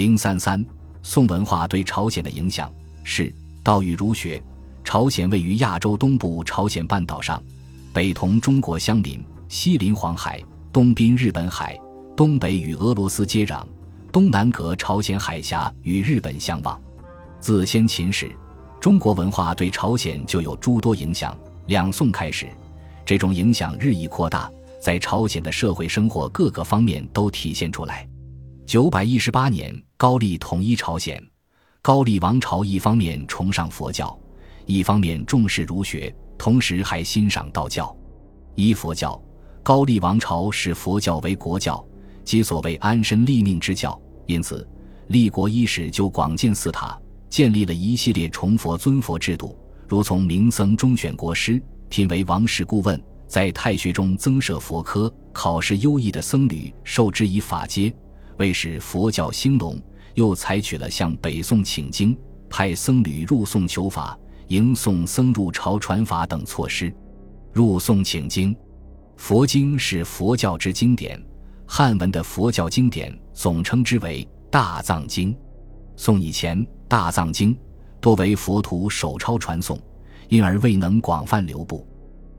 零三三，宋文化对朝鲜的影响是道与儒学。朝鲜位于亚洲东部朝鲜半岛上，北同中国相邻，西临黄海，东濒日本海，东北与俄罗斯接壤，东南隔朝鲜海峡与日本相望。自先秦时，中国文化对朝鲜就有诸多影响。两宋开始，这种影响日益扩大，在朝鲜的社会生活各个方面都体现出来。九百一十八年，高丽统一朝鲜。高丽王朝一方面崇尚佛教，一方面重视儒学，同时还欣赏道教。依佛教，高丽王朝视佛教为国教，即所谓安身立命之教。因此，立国伊始就广建寺塔，建立了一系列崇佛尊佛制度。如从明僧中选国师，聘为王室顾问，在太学中增设佛科，考试优异的僧侣受之以法阶，为使佛教兴隆，又采取了向北宋请经、派僧侣入宋求法、迎宋僧入朝传法等措施。入宋请经，佛经是佛教之经典，汉文的佛教经典总称之为大藏经。宋以前，大藏经。多为佛徒手抄传诵，因而未能广泛流布。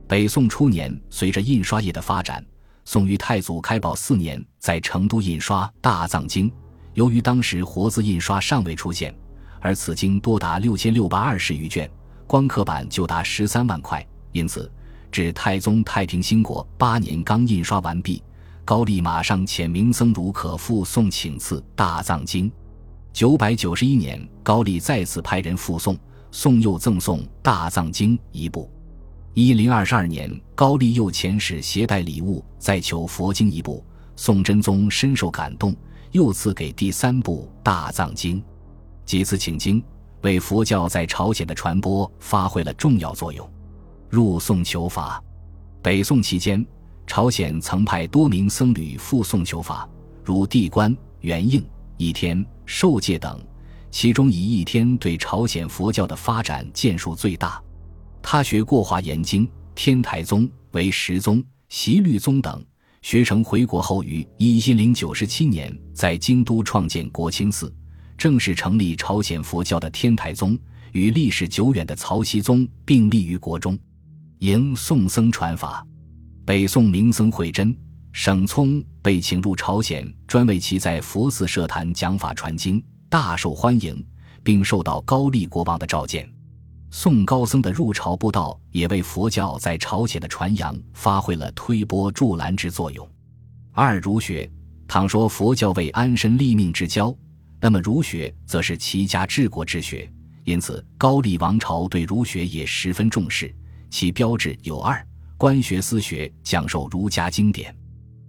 北宋初年，随着印刷业的发展，宋于太祖开宝四年在成都印刷《大藏经》。由于当时活字印刷尚未出现，而此经多达六千六百二十余卷，光刻版就达十三万块，因此至太宗太平兴国八年刚印刷完毕，高丽马上遣明僧孺可复送请赐《大藏经》。九百九十一年，高丽再次派人复送，宋又赠送《大藏经》一部。一零二二年，高丽右遣使携带礼物，再求佛经一部。宋真宗深受感动，又赐给第三部《大藏经》。几次请经，为佛教在朝鲜的传播发挥了重要作用。入宋求法，北宋期间，朝鲜曾派多名僧侣赴宋求法，如地官、元应。一天受戒等，其中以一天对朝鲜佛教的发展建树最大。他学过华严经、天台宗为十宗、习律宗等，学成回国后，于一零九十七年在京都创建国清寺，正式成立朝鲜佛教的天台宗，与历史久远的曹溪宗并立于国中，迎宋僧传法。北宋名僧慧真。沈聪被请入朝鲜，专为其在佛寺设坛讲法传经，大受欢迎，并受到高丽国王的召见。宋高僧的入朝布道，也为佛教在朝鲜的传扬发挥了推波助澜之作用。二儒学，倘说佛教为安身立命之教，那么儒学则是齐家治国之学，因此高丽王朝对儒学也十分重视，其标志有二：官学、私学，讲授儒家经典。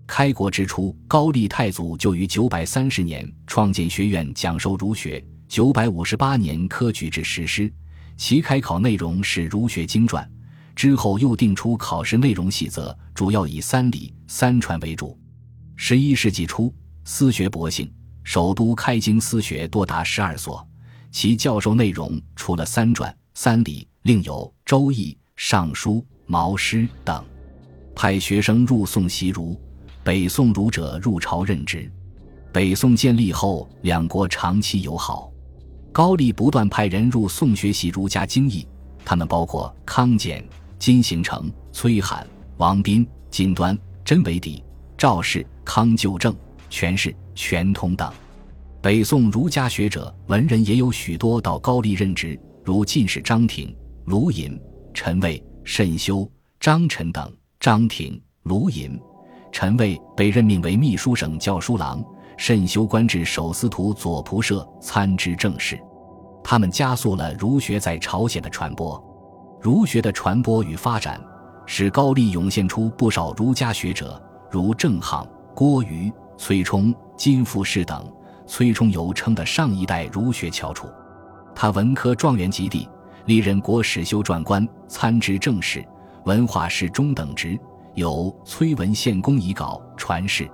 开国之初，高丽太祖就于九百三十年创建学院，讲授儒学。九百五十八年科举制实施，其开考内容是儒学经传。之后又定出考试内容细则，主要以三礼三传为主。十一世纪初，私学博兴，首都开经私学多达十二所，其教授内容除了三传、三礼，另有《周易》《尚书》《毛诗》等，派学生入宋习儒。北宋儒者入朝任职，北宋建立后，两国长期友好。高丽不断派人入宋学习儒家经义，他们包括康简、金行成、崔罕、王斌、金端、真维底、赵氏、康就正、全氏、全通等。北宋儒家学者文人也有许多到高丽任职，如进士张廷、卢隐、陈蔚、慎修、张晨等。张廷、卢隐。陈蔚被任命为秘书省教书郎，慎修官至守司徒左仆射，参知政事。他们加速了儒学在朝鲜的传播。儒学的传播与发展，使高丽涌现出不少儒家学者，如郑沆、郭瑜、崔冲、金富士等。崔冲尤称的上一代儒学翘楚，他文科状元及第，历任国史修撰官、参知政事、文化是中等职。有崔文献公遗稿传世，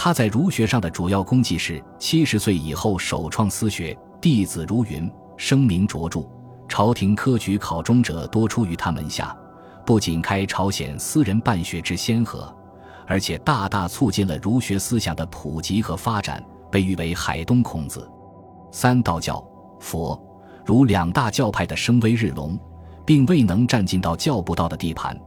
他在儒学上的主要功绩是七十岁以后首创私学，弟子如云，声名卓著，朝廷科举考中者多出于他门下。不仅开朝鲜私人办学之先河，而且大大促进了儒学思想的普及和发展，被誉为海东孔子。三道教、佛、儒两大教派的声威日隆，并未能占尽到教不道的地盘。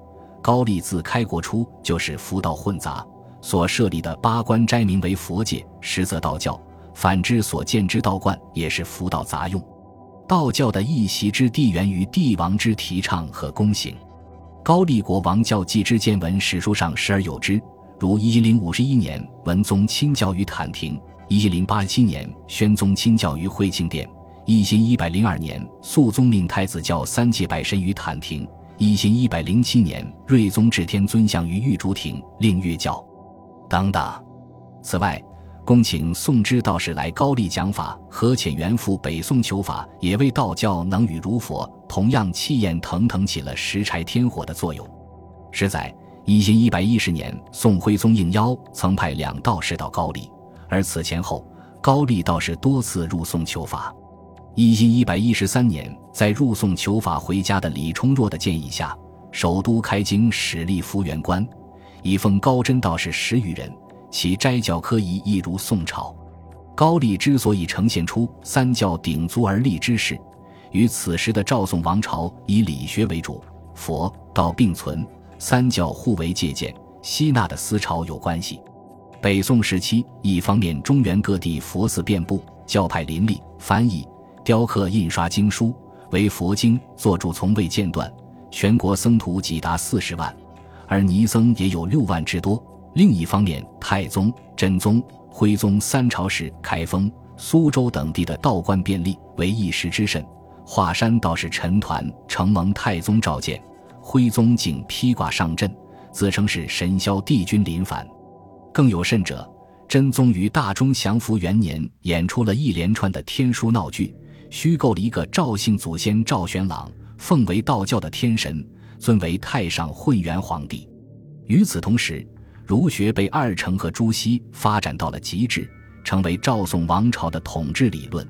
高丽自开国初就是佛道混杂，所设立的八关斋名为佛界，实则道教；反之，所建之道观也是佛道杂用。道教的一席之地源于帝王之提倡和躬行。高丽国王教纪之见闻史书上时而有之，如一零五十一年文宗亲教于坦庭，一零八七年宣宗亲教于惠庆殿，一千一百零二年肃宗命太子教三界拜神于坦庭，一千一百零七年睿宗至天尊像于玉竹亭，令月教等等。此外，恭请宋之道士来高丽讲法，何遣元赴北宋求法，也为道教能与儒佛同样气焰腾腾起了石柴添火的作用。实在一千一百一十年，宋徽宗应邀，曾派两道士到高丽，而此前后，高丽道士多次入宋求法。一千一百一十三年，在入宋求法回家的李冲若的建议下，首都开京始立福元观，以奉高真道士十余人。其斋教科仪亦如宋朝，高丽之所以呈现出三教鼎足而立之势，与此时的赵宋王朝以理学为主、佛道并存、三教互为借鉴、吸纳的思潮有关系。北宋时期，一方面中原各地佛寺遍布，教派林立，翻译、雕刻、印刷经书为佛经作著从未间断，全国僧徒几达四十万，而尼僧也有六万之多。另一方面，太宗、真宗、徽宗三朝时，开封、苏州等地的道观便利，为一时之甚。华山道士陈抟承蒙太宗召见，徽宗竟披挂上阵，自称是神霄帝君临凡。更有甚者，真宗于大中祥符元年演出了一连串的天书闹剧，虚构了一个赵姓祖先赵玄朗，奉为道教的天神，尊为太上混元皇帝。与此同时，儒学被二程和朱熹发展到了极致，成为赵宋王朝的统治理论。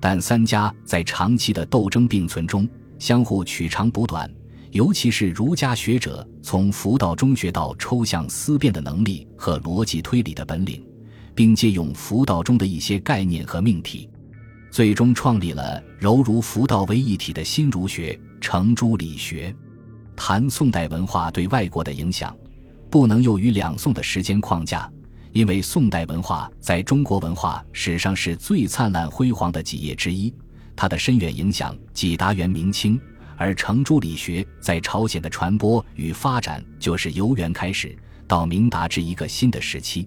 但三家在长期的斗争并存中，相互取长补短。尤其是儒家学者从佛道中学到抽象思辨的能力和逻辑推理的本领，并借用佛道中的一些概念和命题，最终创立了柔儒佛道为一体的新儒学——程朱理学。谈宋代文化对外国的影响。不能囿于两宋的时间框架，因为宋代文化在中国文化史上是最灿烂辉煌的几页之一，它的深远影响几达元明清，而程朱理学在朝鲜的传播与发展就是由元开始到明达至一个新的时期。